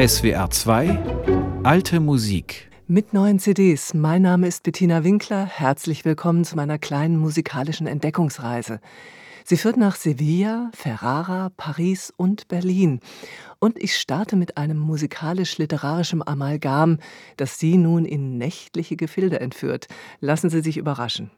SWR 2 Alte Musik mit neuen CDs. Mein Name ist Bettina Winkler. Herzlich willkommen zu meiner kleinen musikalischen Entdeckungsreise. Sie führt nach Sevilla, Ferrara, Paris und Berlin. Und ich starte mit einem musikalisch-literarischen Amalgam, das Sie nun in nächtliche Gefilde entführt. Lassen Sie sich überraschen.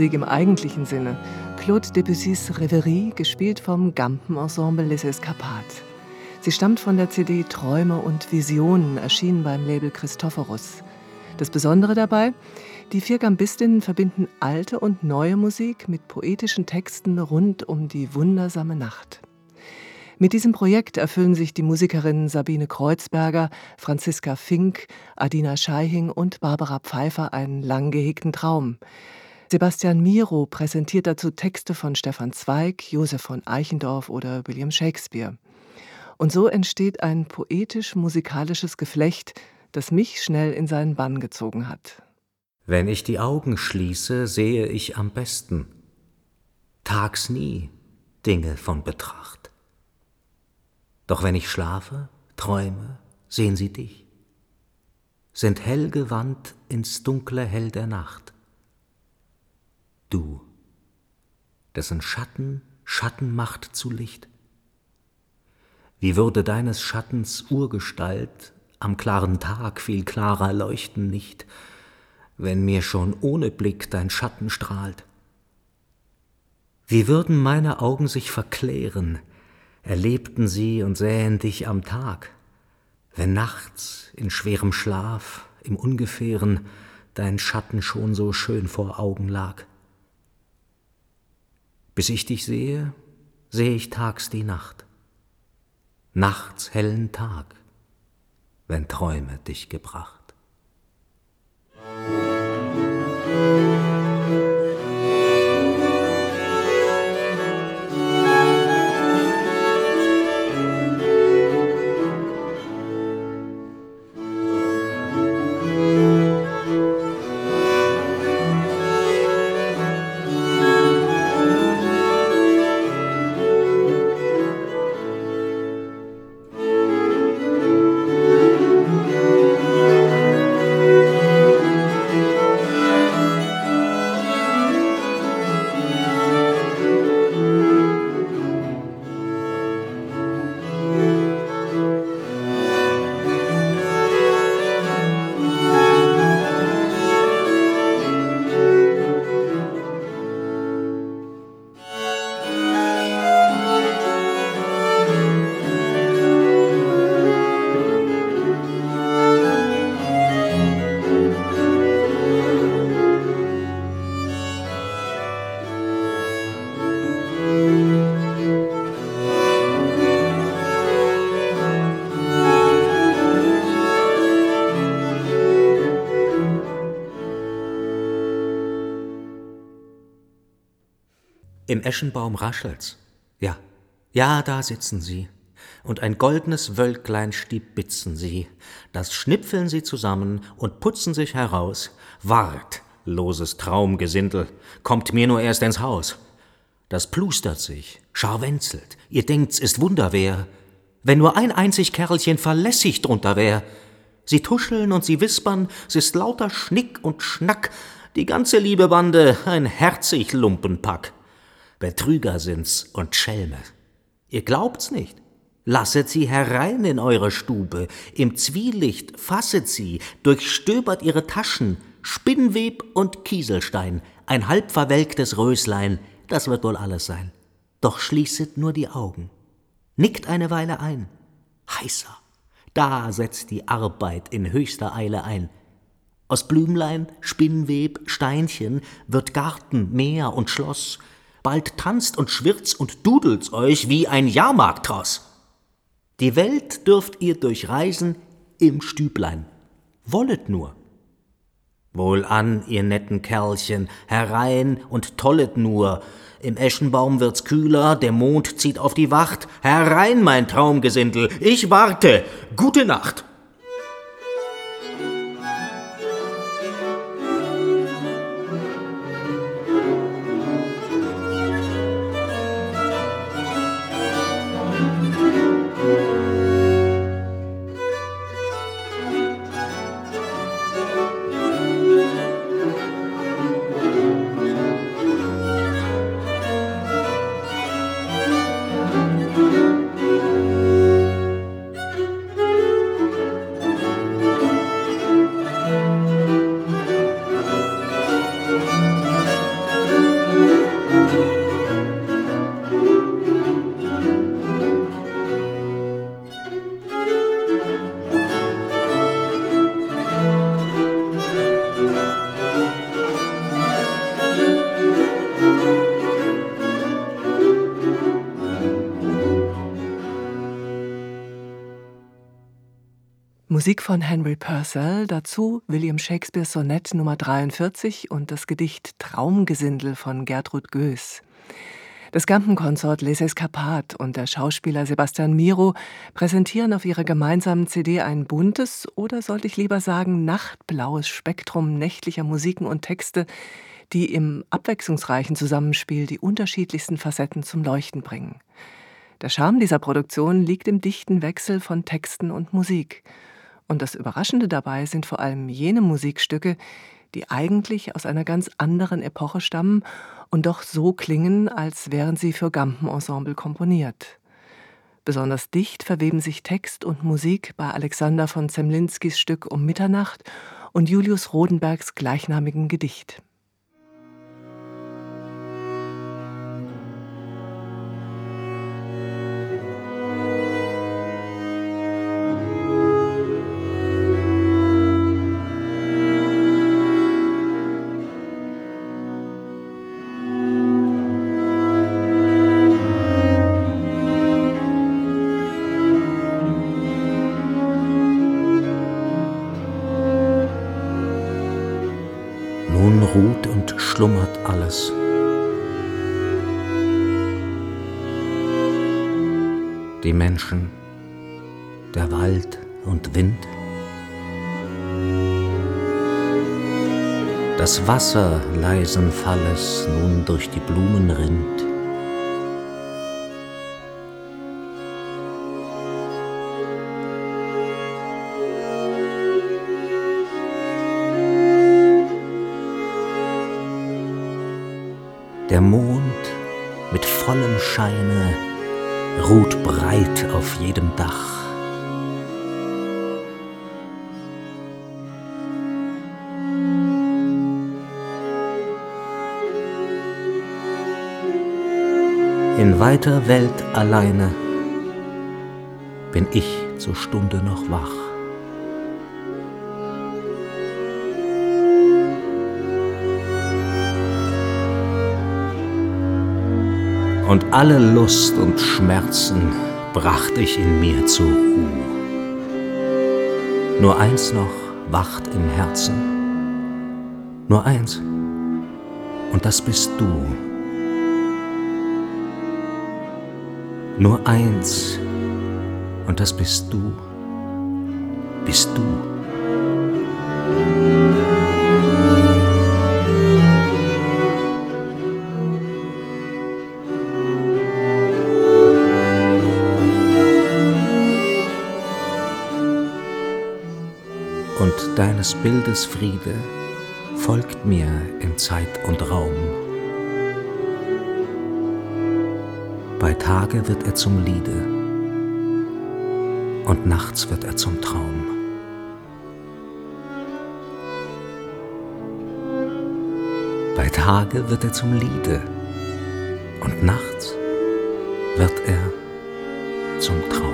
Musik im eigentlichen Sinne. Claude Debussys Reverie, gespielt vom Gampen-Ensemble Les Escapades. Sie stammt von der CD Träume und Visionen, erschienen beim Label Christophorus. Das Besondere dabei, die vier Gambistinnen verbinden alte und neue Musik mit poetischen Texten rund um die wundersame Nacht. Mit diesem Projekt erfüllen sich die Musikerinnen Sabine Kreuzberger, Franziska Fink, Adina Scheihing und Barbara Pfeiffer einen lang gehegten Traum. Sebastian Miro präsentiert dazu Texte von Stefan Zweig, Josef von Eichendorff oder William Shakespeare. Und so entsteht ein poetisch-musikalisches Geflecht, das mich schnell in seinen Bann gezogen hat. Wenn ich die Augen schließe, sehe ich am besten. Tags nie Dinge von Betracht. Doch wenn ich schlafe, träume, sehen sie dich, sind hell gewandt ins dunkle Hell der Nacht. Du, dessen Schatten Schatten macht zu Licht. Wie würde deines Schattens Urgestalt am klaren Tag viel klarer leuchten nicht, wenn mir schon ohne Blick dein Schatten strahlt? Wie würden meine Augen sich verklären, erlebten sie und sähen dich am Tag, wenn nachts in schwerem Schlaf, im Ungefähren, dein Schatten schon so schön vor Augen lag. Bis ich dich sehe, sehe ich tags die Nacht, nachts hellen Tag, wenn Träume dich gebracht. Im Eschenbaum raschelt's. Ja, ja, da sitzen sie. Und ein goldenes Wölklein stiebitzen sie. Das schnipfeln sie zusammen und putzen sich heraus. Wart, loses Traumgesindel, kommt mir nur erst ins Haus. Das plustert sich, scharwenzelt, ihr denkt's ist Wunderwehr. Wenn nur ein einzig Kerlchen verlässig drunter wär. Sie tuscheln und sie wispern, s ist lauter Schnick und Schnack, die ganze liebe Bande ein herzig Lumpenpack. Betrüger sind's und Schelme. Ihr glaubt's nicht. Lasset sie herein in eure Stube, im Zwielicht fasset sie, durchstöbert ihre Taschen, Spinnweb und Kieselstein, ein halb verwelktes Röslein, das wird wohl alles sein. Doch schließet nur die Augen, nickt eine Weile ein, heißer, da setzt die Arbeit in höchster Eile ein. Aus Blümlein, Spinnweb, Steinchen wird Garten, Meer und Schloss. Bald tanzt und schwirrt's und dudelt's euch wie ein Jahrmarkttross. Die Welt dürft ihr durchreisen im Stüblein. Wollet nur. Wohlan, ihr netten Kerlchen, herein und tollet nur. Im Eschenbaum wird's kühler, der Mond zieht auf die Wacht. Herein, mein Traumgesindel, ich warte. Gute Nacht. Musik von Henry Purcell, dazu William Shakespeares Sonett Nummer 43 und das Gedicht Traumgesindel von Gertrud Goes. Das Gampenkonsort Les Escapades und der Schauspieler Sebastian Miro präsentieren auf ihrer gemeinsamen CD ein buntes oder sollte ich lieber sagen nachtblaues Spektrum nächtlicher Musiken und Texte, die im abwechslungsreichen Zusammenspiel die unterschiedlichsten Facetten zum Leuchten bringen. Der Charme dieser Produktion liegt im dichten Wechsel von Texten und Musik – und das Überraschende dabei sind vor allem jene Musikstücke, die eigentlich aus einer ganz anderen Epoche stammen und doch so klingen, als wären sie für Gampenensemble komponiert. Besonders dicht verweben sich Text und Musik bei Alexander von Zemlinskis Stück Um Mitternacht und Julius Rodenbergs gleichnamigen Gedicht. Menschen, der Wald und Wind, das Wasser leisen Falles nun durch die Blumen rinnt. Der Mond mit vollem Scheine ruht breit auf jedem Dach. In weiter Welt alleine bin ich zur Stunde noch wach. Und alle Lust und Schmerzen bracht ich in mir zur Ruhe. Nur eins noch wacht im Herzen, nur eins, und das bist du. Nur eins, und das bist du, bist du. Deines Bildes Friede folgt mir in Zeit und Raum. Bei Tage wird er zum Liede, und nachts wird er zum Traum. Bei Tage wird er zum Liede und nachts wird er zum Traum.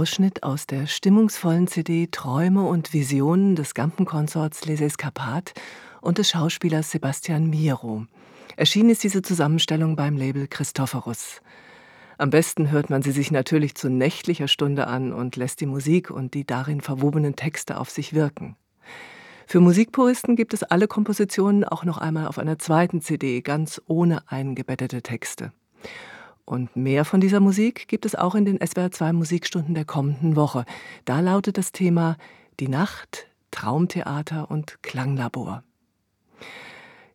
Ausschnitt aus der stimmungsvollen CD Träume und Visionen des Gampenkonsorts Les Escapades und des Schauspielers Sebastian Miro. Erschienen ist diese Zusammenstellung beim Label Christophorus. Am besten hört man sie sich natürlich zu nächtlicher Stunde an und lässt die Musik und die darin verwobenen Texte auf sich wirken. Für Musikpuristen gibt es alle Kompositionen auch noch einmal auf einer zweiten CD, ganz ohne eingebettete Texte. Und mehr von dieser Musik gibt es auch in den SWR 2 Musikstunden der kommenden Woche. Da lautet das Thema Die Nacht, Traumtheater und Klanglabor.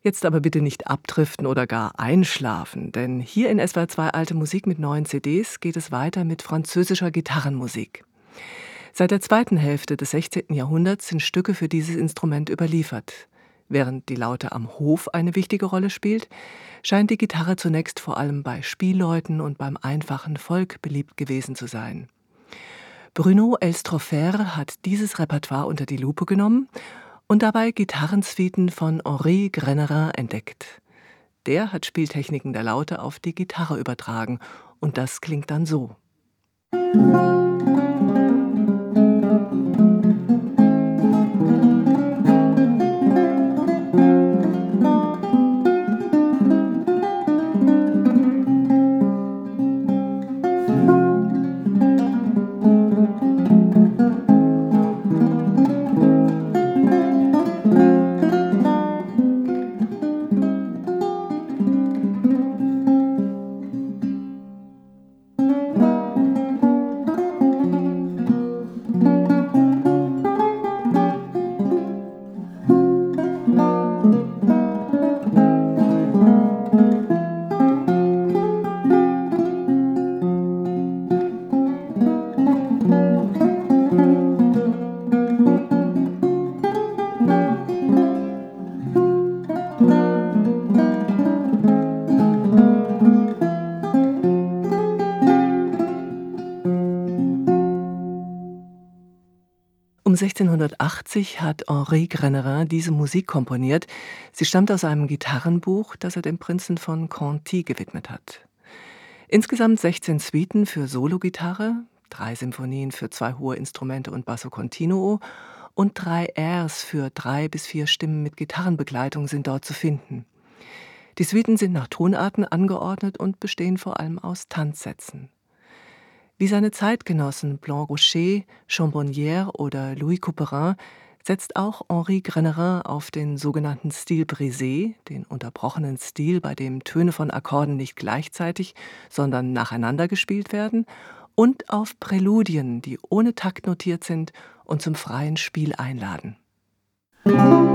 Jetzt aber bitte nicht abdriften oder gar einschlafen, denn hier in SWR 2 Alte Musik mit neuen CDs geht es weiter mit französischer Gitarrenmusik. Seit der zweiten Hälfte des 16. Jahrhunderts sind Stücke für dieses Instrument überliefert. Während die Laute am Hof eine wichtige Rolle spielt, scheint die Gitarre zunächst vor allem bei Spielleuten und beim einfachen Volk beliebt gewesen zu sein. Bruno Elstroffer hat dieses Repertoire unter die Lupe genommen und dabei Gitarrensuiten von Henri Grenerin entdeckt. Der hat Spieltechniken der Laute auf die Gitarre übertragen und das klingt dann so. Musik Um 1680 hat Henri Grenerin diese Musik komponiert. Sie stammt aus einem Gitarrenbuch, das er dem Prinzen von Conti gewidmet hat. Insgesamt 16 Suiten für Sologitarre, drei Symphonien für zwei hohe Instrumente und Basso Continuo und drei Airs für drei bis vier Stimmen mit Gitarrenbegleitung sind dort zu finden. Die Suiten sind nach Tonarten angeordnet und bestehen vor allem aus Tanzsätzen. Wie seine Zeitgenossen Blanc Rocher, Chambonnière oder Louis Couperin setzt auch Henri Grenerin auf den sogenannten Stil brisé, den unterbrochenen Stil, bei dem Töne von Akkorden nicht gleichzeitig, sondern nacheinander gespielt werden, und auf Präludien, die ohne Takt notiert sind und zum freien Spiel einladen. Musik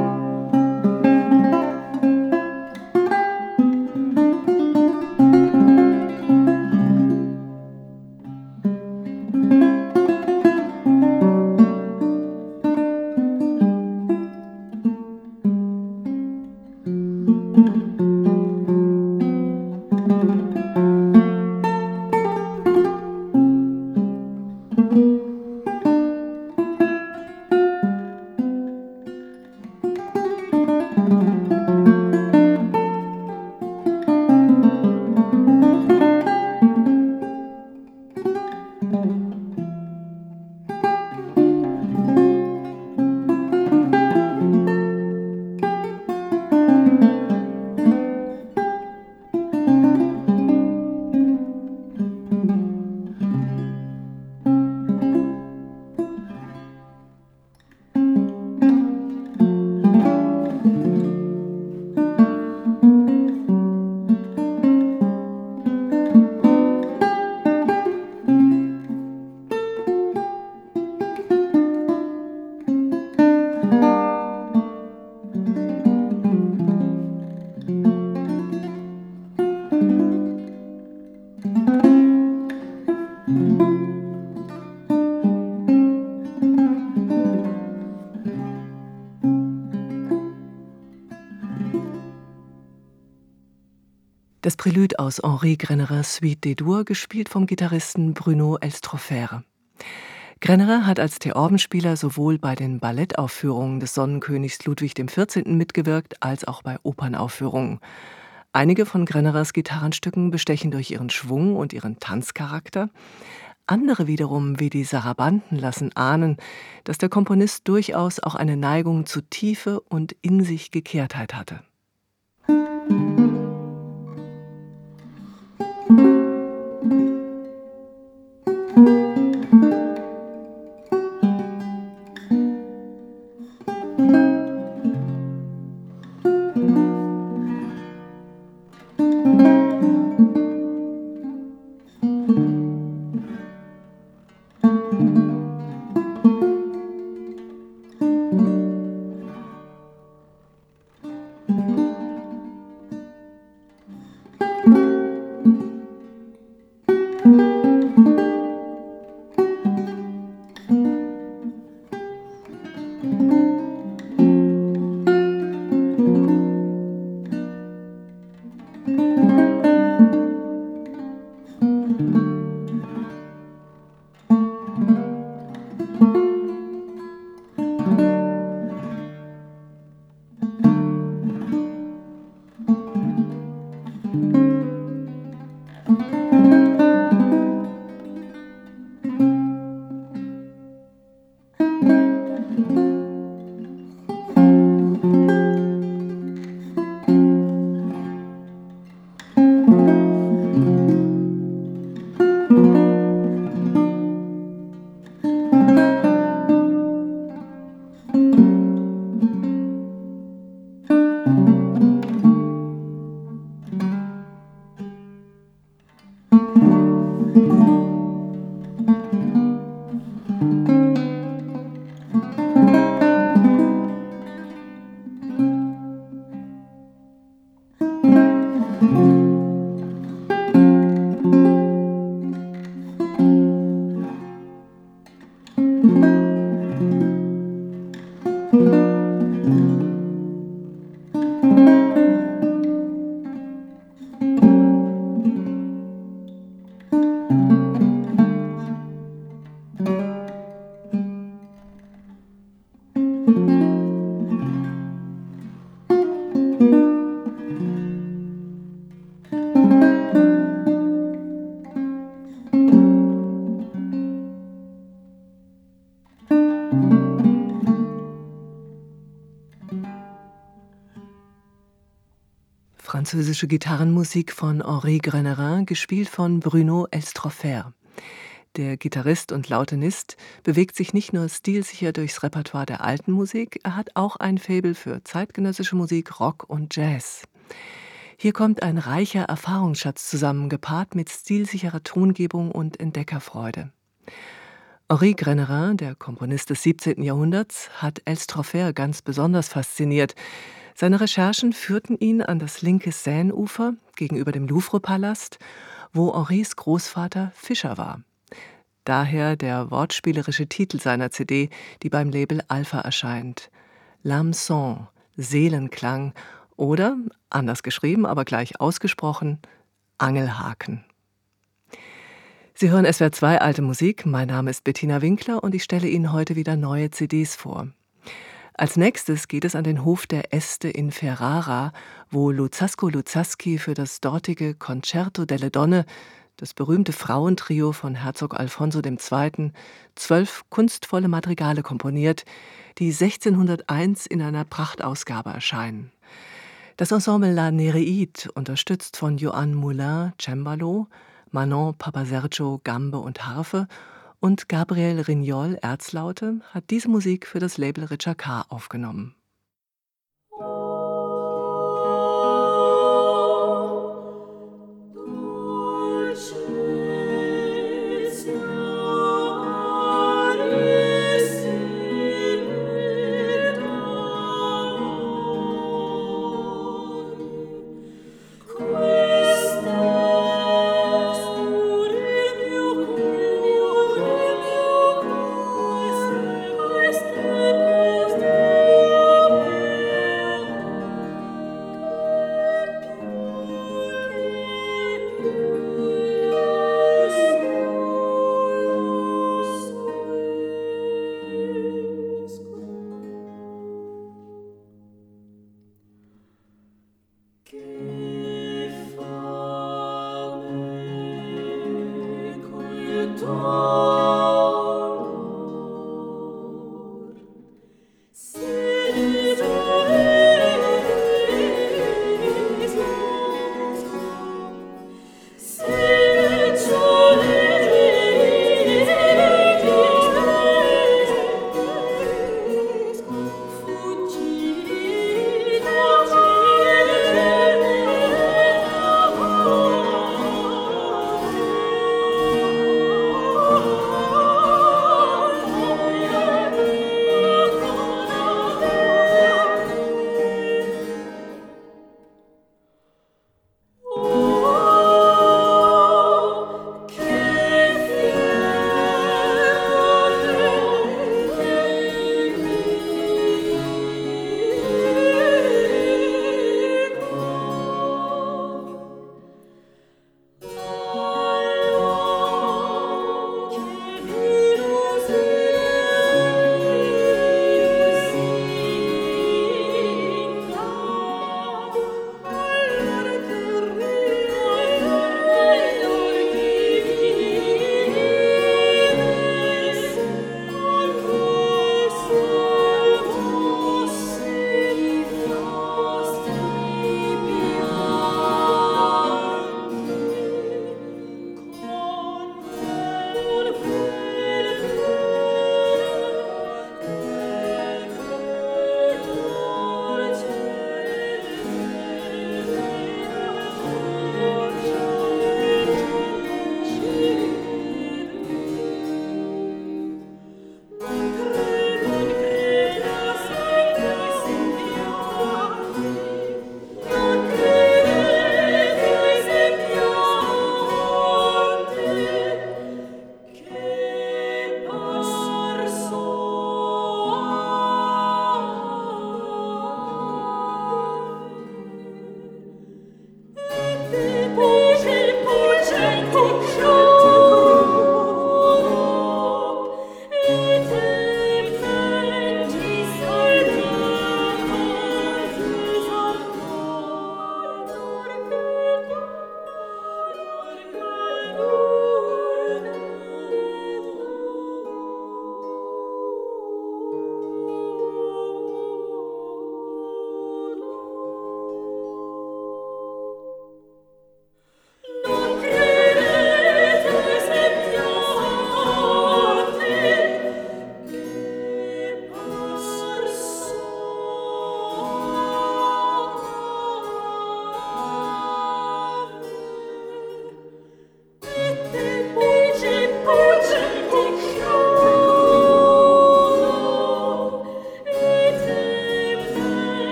Das Prélude aus Henri Grennerins Suite des Dours, gespielt vom Gitarristen Bruno Elstrofere. Grennerer hat als Theorbenspieler sowohl bei den Ballettaufführungen des Sonnenkönigs Ludwig XIV. mitgewirkt, als auch bei Opernaufführungen. Einige von Grennerers Gitarrenstücken bestechen durch ihren Schwung und ihren Tanzcharakter. Andere wiederum, wie die Sarabanten, lassen ahnen, dass der Komponist durchaus auch eine Neigung zu Tiefe und in sich Gekehrtheit hatte. Música französische Gitarrenmusik von Henri Grenerin, gespielt von Bruno Elstroffer. Der Gitarrist und Lautenist bewegt sich nicht nur stilsicher durchs Repertoire der alten Musik, er hat auch ein Faible für zeitgenössische Musik, Rock und Jazz. Hier kommt ein reicher Erfahrungsschatz zusammen, gepaart mit stilsicherer Tongebung und Entdeckerfreude. Henri Grenerin, der Komponist des 17. Jahrhunderts, hat Elstroffer ganz besonders fasziniert. Seine Recherchen führten ihn an das linke Seineufer gegenüber dem Louvre-Palast, wo Henris Großvater Fischer war. Daher der wortspielerische Titel seiner CD, die beim Label Alpha erscheint. L'Hameçon, Seelenklang oder, anders geschrieben, aber gleich ausgesprochen, Angelhaken. Sie hören SWR 2 Alte Musik. Mein Name ist Bettina Winkler und ich stelle Ihnen heute wieder neue CDs vor. Als nächstes geht es an den Hof der Este in Ferrara, wo Luzzasco Luzzaschi für das dortige Concerto delle Donne, das berühmte Frauentrio von Herzog Alfonso II., zwölf kunstvolle Madrigale komponiert, die 1601 in einer Prachtausgabe erscheinen. Das Ensemble La Nereide, unterstützt von Joanne Moulin, Cembalo, Manon Papasergio, Gambe und Harfe und Gabriel Rignol, Erzlaute, hat diese Musik für das Label Richard K. aufgenommen.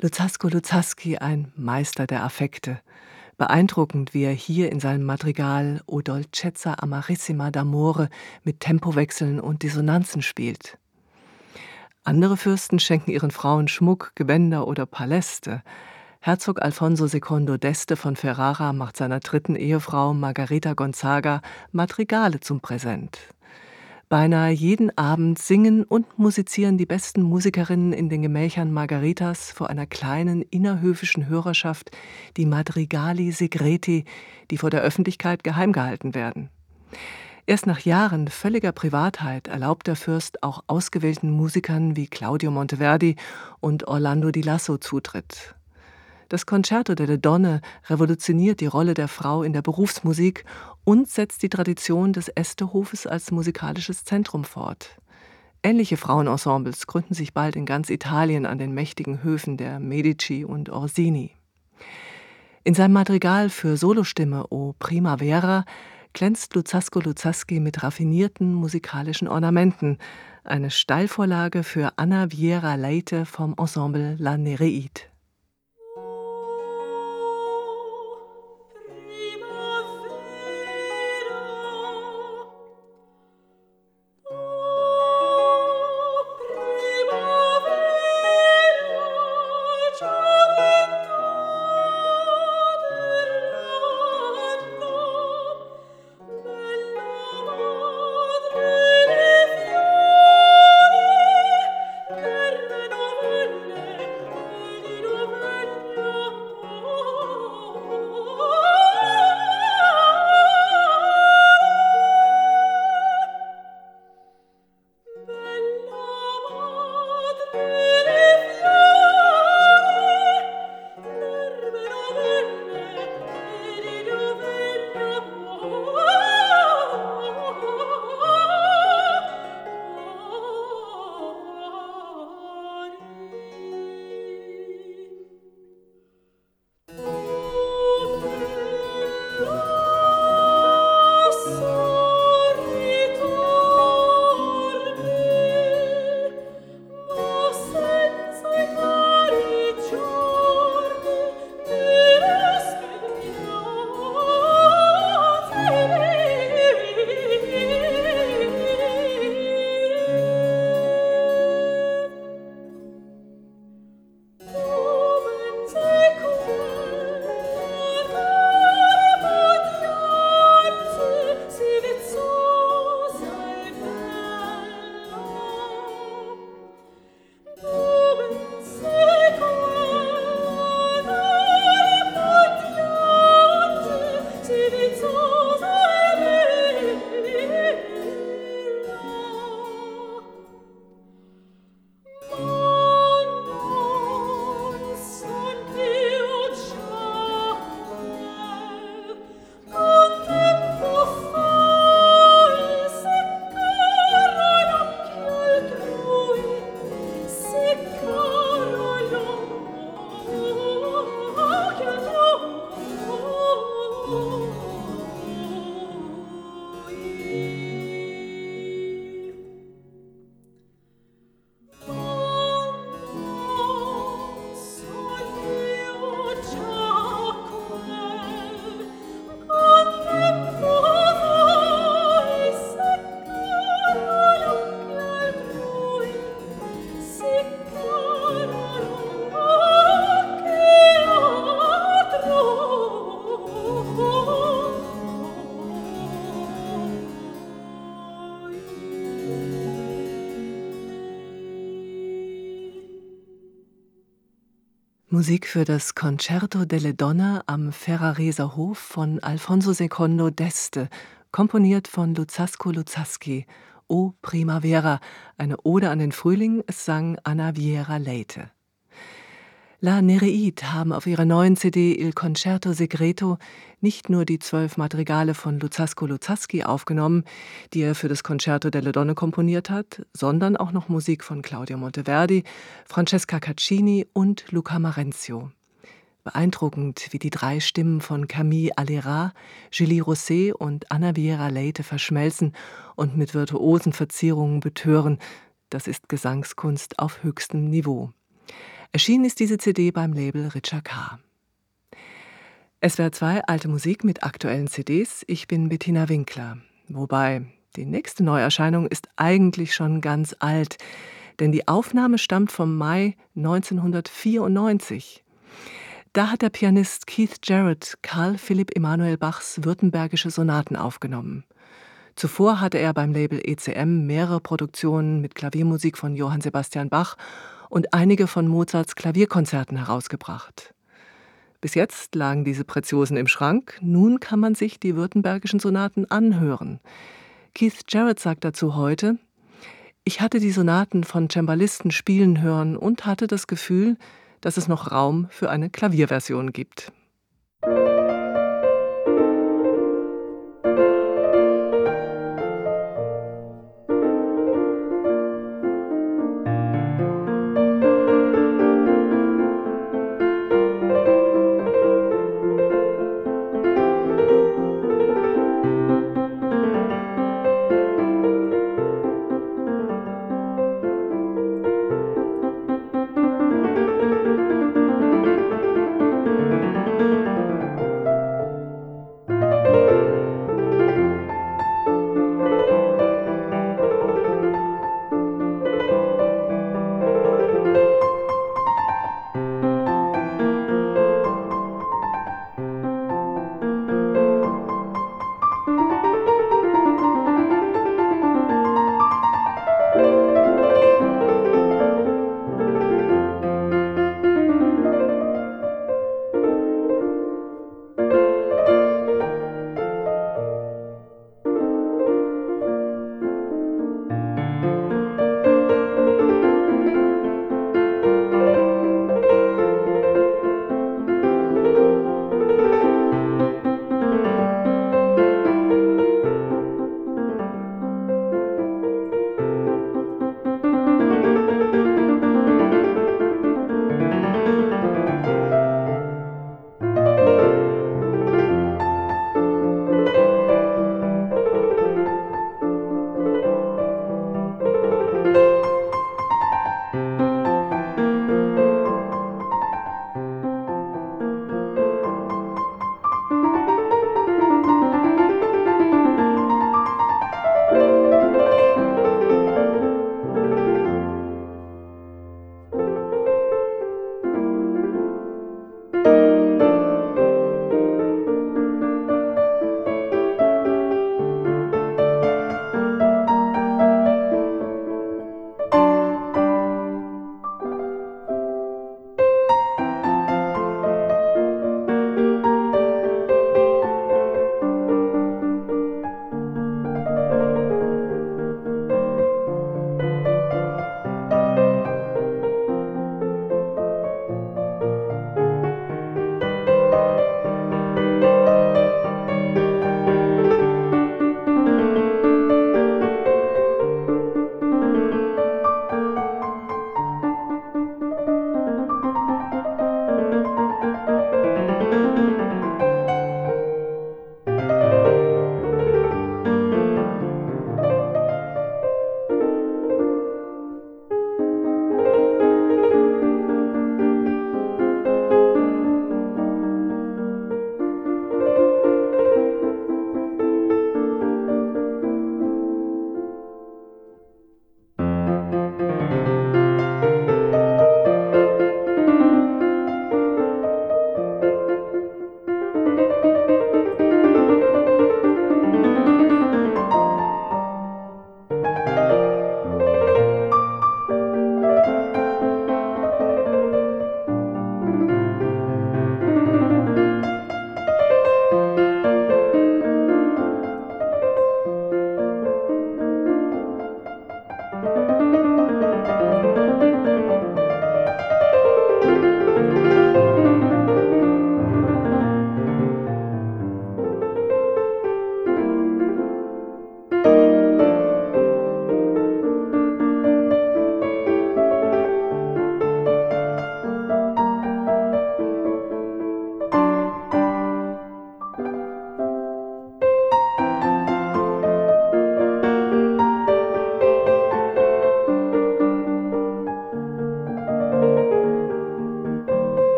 Luzzasco Luzzaschi, ein Meister der Affekte. Beeindruckend, wie er hier in seinem Madrigal O dolcezza amarissima d'amore mit Tempowechseln und Dissonanzen spielt. Andere Fürsten schenken ihren Frauen Schmuck, Gewänder oder Paläste. Herzog Alfonso II d'Este von Ferrara macht seiner dritten Ehefrau Margarita Gonzaga Madrigale zum Präsent. Beinahe jeden Abend singen und musizieren die besten Musikerinnen in den Gemächern Margaritas vor einer kleinen innerhöfischen Hörerschaft die Madrigali Segreti, die vor der Öffentlichkeit geheim gehalten werden. Erst nach Jahren völliger Privatheit erlaubt der Fürst auch ausgewählten Musikern wie Claudio Monteverdi und Orlando di Lasso Zutritt. Das Concerto delle Donne revolutioniert die Rolle der Frau in der Berufsmusik und setzt die Tradition des Estehofes als musikalisches Zentrum fort. Ähnliche Frauenensembles gründen sich bald in ganz Italien an den mächtigen Höfen der Medici und Orsini. In seinem Madrigal für Solostimme O Primavera glänzt Luzzasco Luzzaschi mit raffinierten musikalischen Ornamenten, eine Steilvorlage für Anna Viera Leite vom Ensemble La Nereide. Musik für das Concerto delle Donne am Ferrareser Hof von Alfonso Secondo d'Este, komponiert von Luzzasco Luzzaschi. O Primavera, eine Ode an den Frühling, es sang Anna Vieira Leite. La Nereid haben auf ihrer neuen CD Il Concerto Segreto nicht nur die zwölf Madrigale von Luzzasco Luzzaschi aufgenommen, die er für das Concerto delle Donne komponiert hat, sondern auch noch Musik von Claudio Monteverdi, Francesca Caccini und Luca Marenzio. Beeindruckend, wie die drei Stimmen von Camille Alera, Julie Rosset und Anna Vieira Leite verschmelzen und mit virtuosen Verzierungen betören. Das ist Gesangskunst auf höchstem Niveau. Erschienen ist diese CD beim Label Richard K. SWR 2 Alte Musik mit aktuellen CDs. Ich bin Bettina Winkler. Wobei, die nächste Neuerscheinung ist eigentlich schon ganz alt, denn die Aufnahme stammt vom Mai 1994. Da hat der Pianist Keith Jarrett Karl Philipp Emanuel Bachs württembergische Sonaten aufgenommen. Zuvor hatte er beim Label ECM mehrere Produktionen mit Klaviermusik von Johann Sebastian Bach und einige von Mozarts Klavierkonzerten herausgebracht. Bis jetzt lagen diese Preziosen im Schrank, nun kann man sich die württembergischen Sonaten anhören. Keith Jarrett sagt dazu heute, ich hatte die Sonaten von Cembalisten spielen hören und hatte das Gefühl, dass es noch Raum für eine Klavierversion gibt.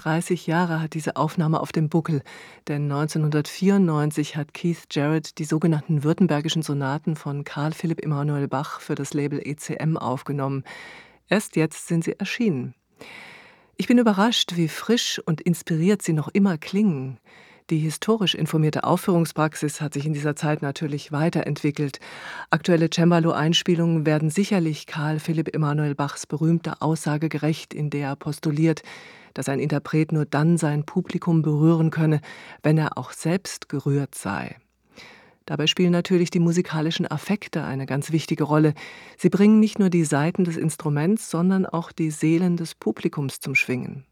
30 Jahre hat diese Aufnahme auf dem Buckel, denn 1994 hat Keith Jarrett die sogenannten württembergischen Sonaten von Karl Philipp Emanuel Bach für das Label ECM aufgenommen. Erst jetzt sind sie erschienen. Ich bin überrascht, wie frisch und inspiriert sie noch immer klingen. Die historisch informierte Aufführungspraxis hat sich in dieser Zeit natürlich weiterentwickelt. Aktuelle Cembalo-Einspielungen werden sicherlich Karl Philipp Emanuel Bachs berühmter Aussage gerecht, in der er postuliert, dass ein Interpret nur dann sein Publikum berühren könne, wenn er auch selbst gerührt sei. Dabei spielen natürlich die musikalischen Affekte eine ganz wichtige Rolle. Sie bringen nicht nur die Saiten des Instruments, sondern auch die Seelen des Publikums zum Schwingen.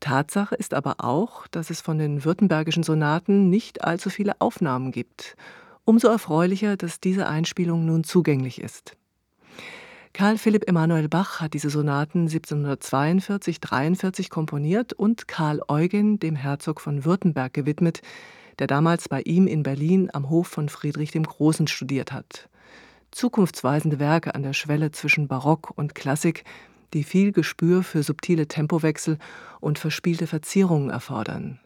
Tatsache ist aber auch, dass es von den württembergischen Sonaten nicht allzu viele Aufnahmen gibt. Umso erfreulicher, dass diese Einspielung nun zugänglich ist. Karl Philipp Emanuel Bach hat diese Sonaten 1742-43 komponiert und Karl Eugen, dem Herzog von Württemberg, gewidmet, der damals bei ihm in Berlin am Hof von Friedrich dem Großen studiert hat. Zukunftsweisende Werke an der Schwelle zwischen Barock und Klassik, die viel Gespür für subtile Tempowechsel und verspielte Verzierungen erfordern.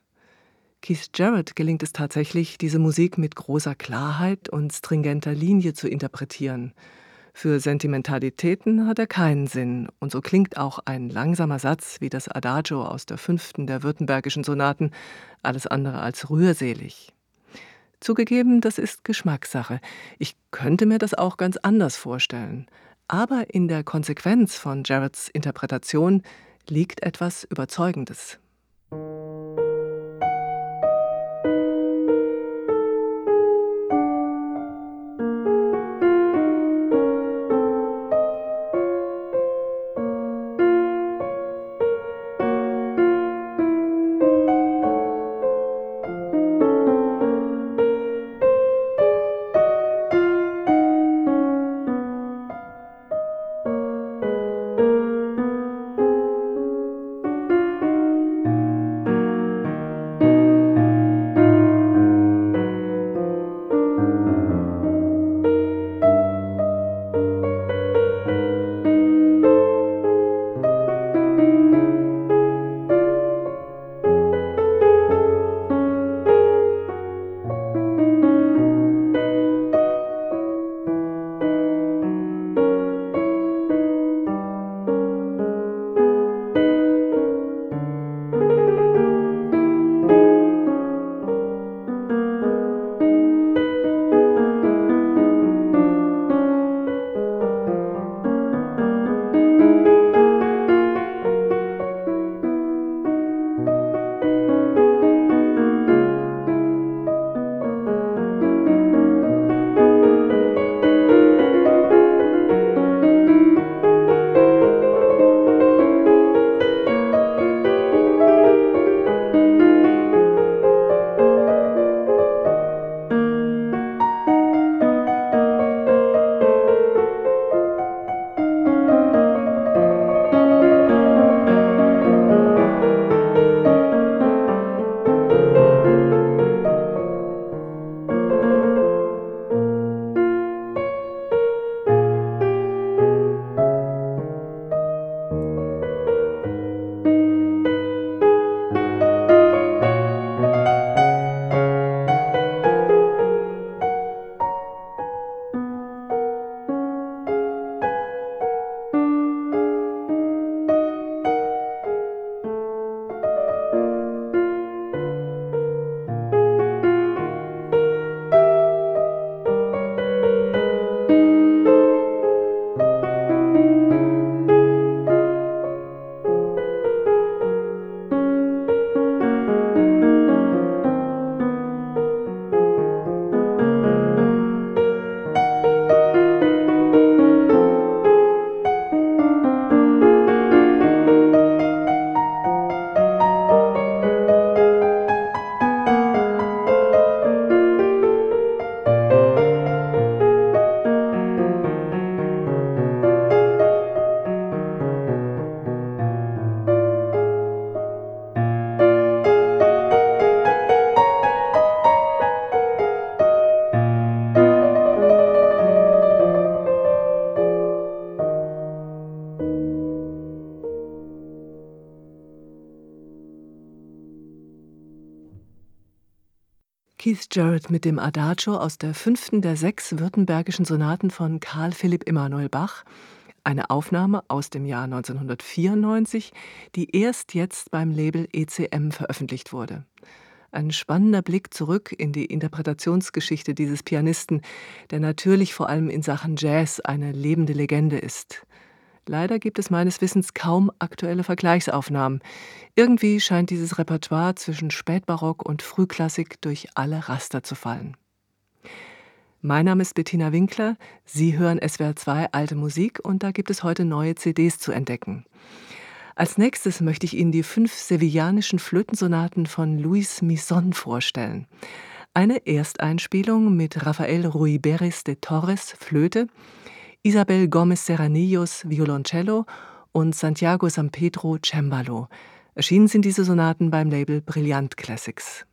Keith Jarrett gelingt es tatsächlich, diese Musik mit großer Klarheit und stringenter Linie zu interpretieren. Für Sentimentalitäten hat er keinen Sinn, und so klingt auch ein langsamer Satz wie das Adagio aus der fünften der württembergischen Sonaten alles andere als rührselig. Zugegeben, das ist Geschmackssache. Ich könnte mir das auch ganz anders vorstellen. Aber in der Konsequenz von Jarretts Interpretation liegt etwas Überzeugendes. Jarrett mit dem Adagio aus der fünften der sechs württembergischen Sonaten von Karl Philipp Emanuel Bach, eine Aufnahme aus dem Jahr 1994, die erst jetzt beim Label ECM veröffentlicht wurde. Ein spannender Blick zurück in die Interpretationsgeschichte dieses Pianisten, der natürlich vor allem in Sachen Jazz eine lebende Legende ist. Leider gibt es meines Wissens kaum aktuelle Vergleichsaufnahmen. Irgendwie scheint dieses Repertoire zwischen Spätbarock und Frühklassik durch alle Raster zu fallen. Mein Name ist Bettina Winkler. Sie hören SWR 2 Alte Musik und da gibt es heute neue CDs zu entdecken. Als nächstes möchte ich Ihnen die fünf sevillanischen Flötensonaten von Luis Mison vorstellen. Eine Ersteinspielung mit Rafael Ruiberes de Torres Flöte, Isabel Gomez Serranillos Violoncello und Santiago San Pedro Cembalo. Erschienen sind diese Sonaten beim Label Brillant Classics.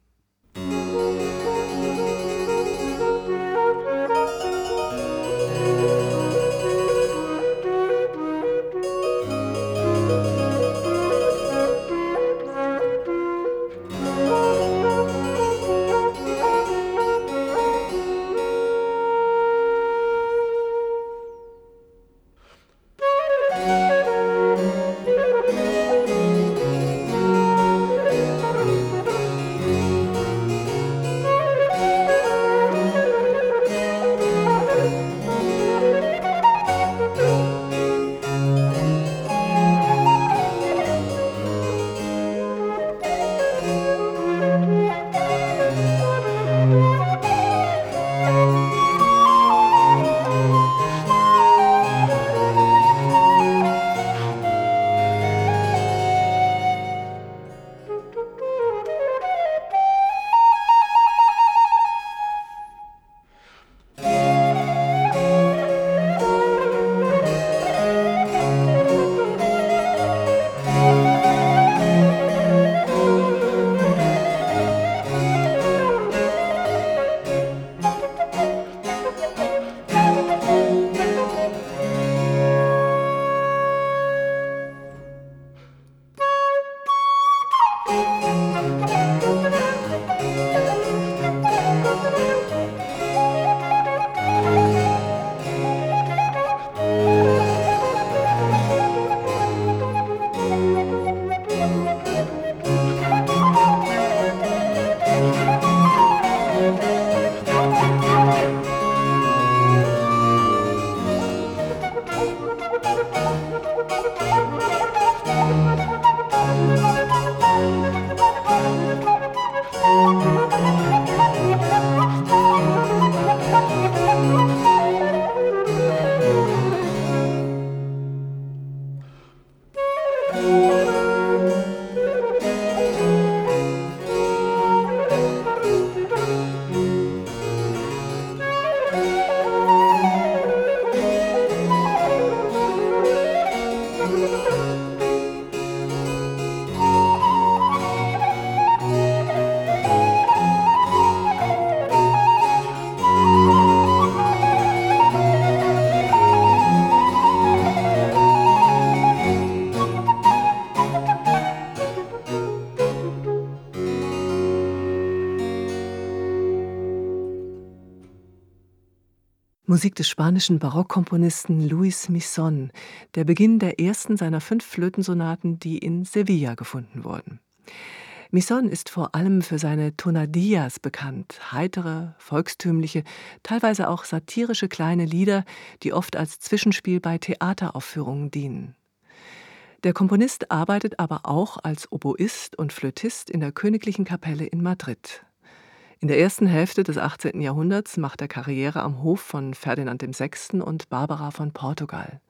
Musik des spanischen Barockkomponisten Luis Mison, der Beginn der ersten seiner fünf Flötensonaten, die in Sevilla gefunden wurden. Mison ist vor allem für seine Tonadillas bekannt, heitere, volkstümliche, teilweise auch satirische kleine Lieder, die oft als Zwischenspiel bei Theateraufführungen dienen. Der Komponist arbeitet aber auch als Oboist und Flötist in der Königlichen Kapelle in Madrid. In der ersten Hälfte des 18. Jahrhunderts macht er Karriere am Hof von Ferdinand VI. und Barbara von Portugal.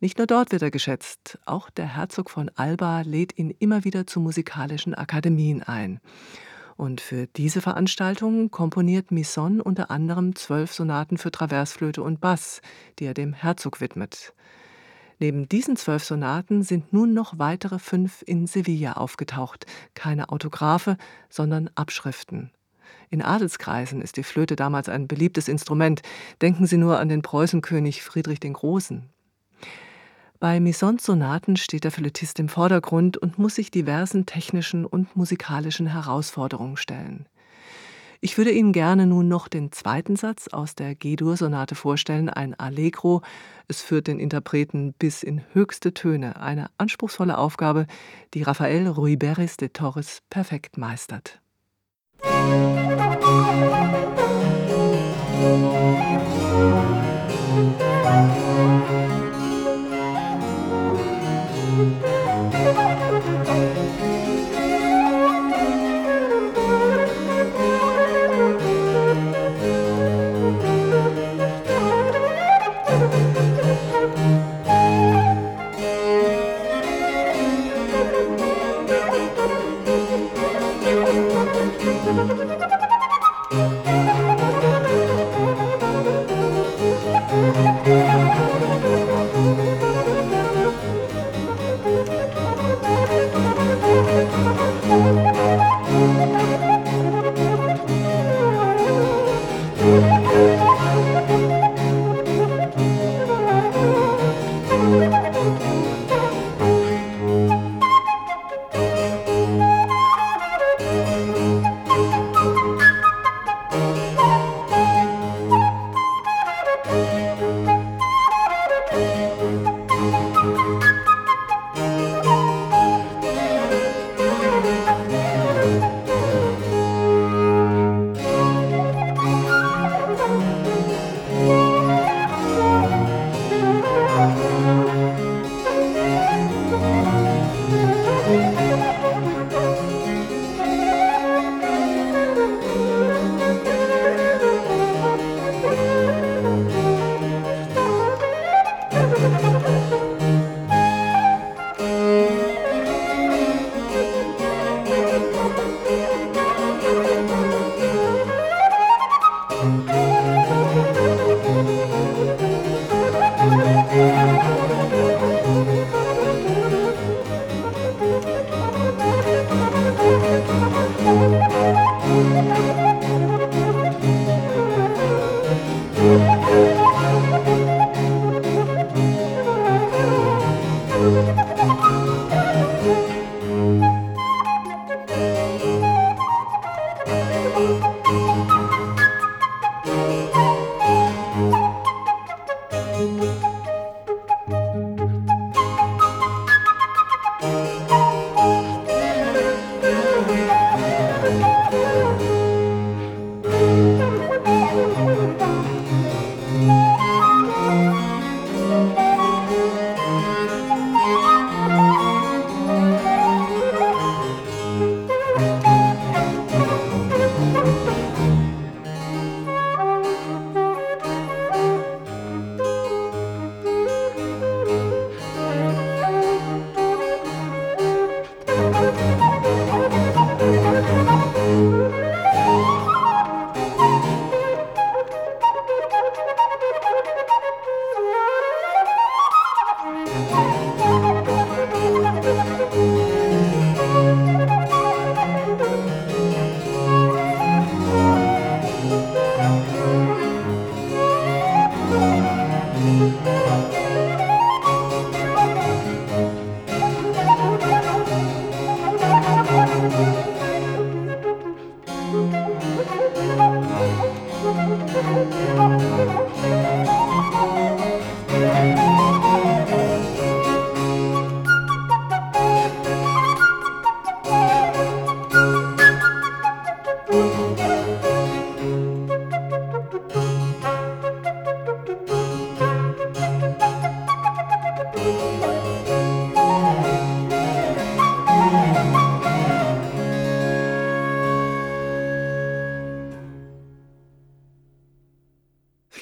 Nicht nur dort wird er geschätzt, auch der Herzog von Alba lädt ihn immer wieder zu musikalischen Akademien ein. Und für diese Veranstaltungen komponiert Misson unter anderem zwölf Sonaten für Traversflöte und Bass, die er dem Herzog widmet. Neben diesen zwölf Sonaten sind nun noch weitere fünf in Sevilla aufgetaucht, keine Autographe, sondern Abschriften. In Adelskreisen ist die Flöte damals ein beliebtes Instrument. Denken Sie nur an den Preußenkönig Friedrich den Großen. Bei Misons Sonaten steht der Flötist im Vordergrund und muss sich diversen technischen und musikalischen Herausforderungen stellen. Ich würde Ihnen gerne nun noch den zweiten Satz aus der G-Dur-Sonate vorstellen, ein Allegro. Es führt den Interpreten bis in höchste Töne, eine anspruchsvolle Aufgabe, die Rafael Ruiberes de Torres perfekt meistert. Musik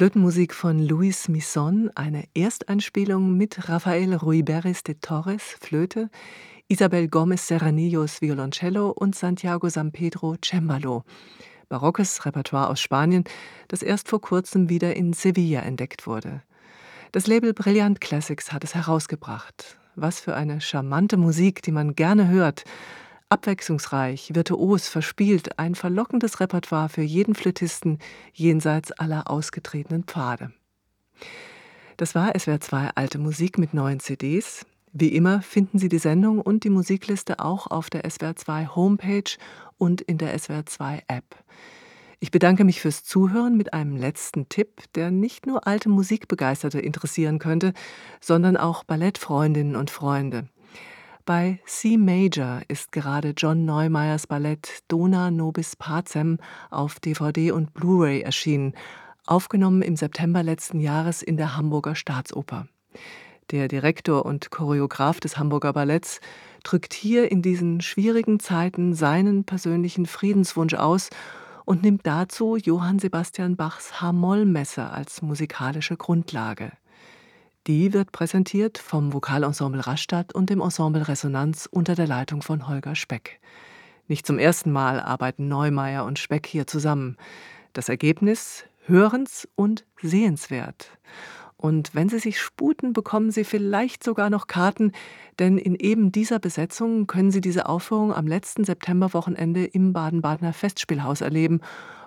Flötenmusik von Luis Misson, eine Ersteinspielung mit Rafael Ruiberes de Torres, Flöte, Isabel Gomez Serranillos, Violoncello und Santiago Sampedro, Cembalo. Barockes Repertoire aus Spanien, das erst vor kurzem wieder in Sevilla entdeckt wurde. Das Label Brilliant Classics hat es herausgebracht. Was für eine charmante Musik, die man gerne hört Abwechslungsreich, virtuos, verspielt, ein verlockendes Repertoire für jeden Flötisten jenseits aller ausgetretenen Pfade. Das war SWR 2 Alte Musik mit neuen CDs. Wie immer finden Sie die Sendung und die Musikliste auch auf der SWR 2 Homepage und in der SWR 2 App. Ich bedanke mich fürs Zuhören mit einem letzten Tipp, der nicht nur alte Musikbegeisterte interessieren könnte, sondern auch Ballettfreundinnen und Freunde. Bei C Major ist gerade John Neumeyers Ballett Dona Nobis Pacem auf DVD und Blu-ray erschienen, aufgenommen im September letzten Jahres in der Hamburger Staatsoper. Der Direktor und Choreograf des Hamburger Balletts drückt hier in diesen schwierigen Zeiten seinen persönlichen Friedenswunsch aus und nimmt dazu Johann Sebastian Bachs H-Moll-Messe als musikalische Grundlage. Die wird präsentiert vom Vokalensemble Rastatt und dem Ensemble Resonanz unter der Leitung von Holger Speck. Nicht zum ersten Mal arbeiten Neumeier und Speck hier zusammen. Das Ergebnis hörens- und sehenswert. Und wenn Sie sich sputen, bekommen Sie vielleicht sogar noch Karten, denn in eben dieser Besetzung können Sie diese Aufführung am letzten Septemberwochenende im Baden-Badener Festspielhaus erleben,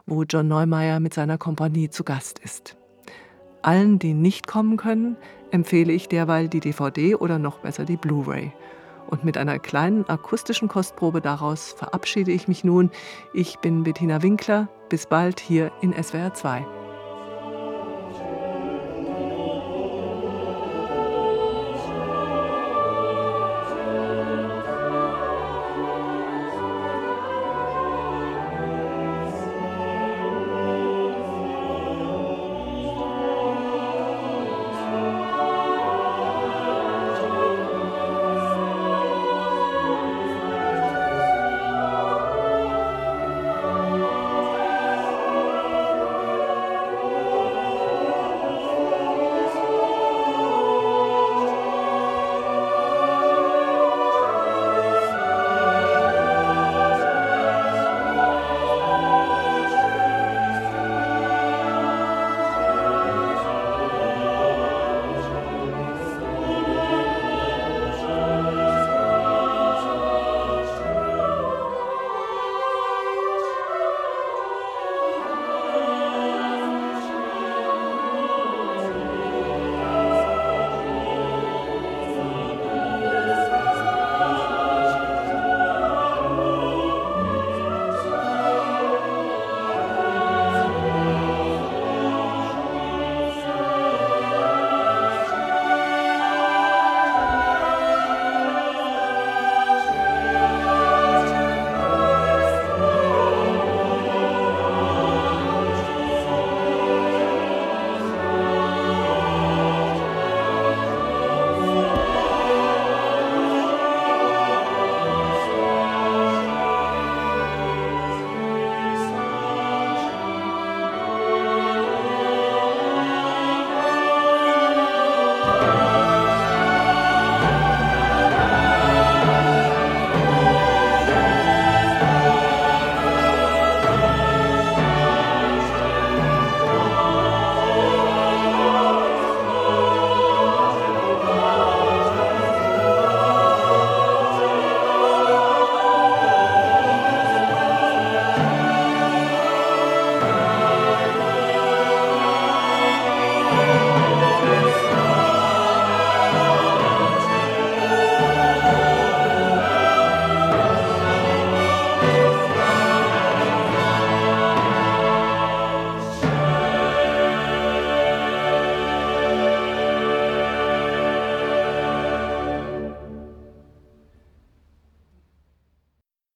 wo John Neumeier mit seiner Kompanie zu Gast ist. Allen, die nicht kommen können, empfehle ich derweil die DVD oder noch besser die Blu-ray. Und mit einer kleinen akustischen Kostprobe daraus verabschiede ich mich nun. Ich bin Bettina Winkler. Bis bald hier in SWR 2.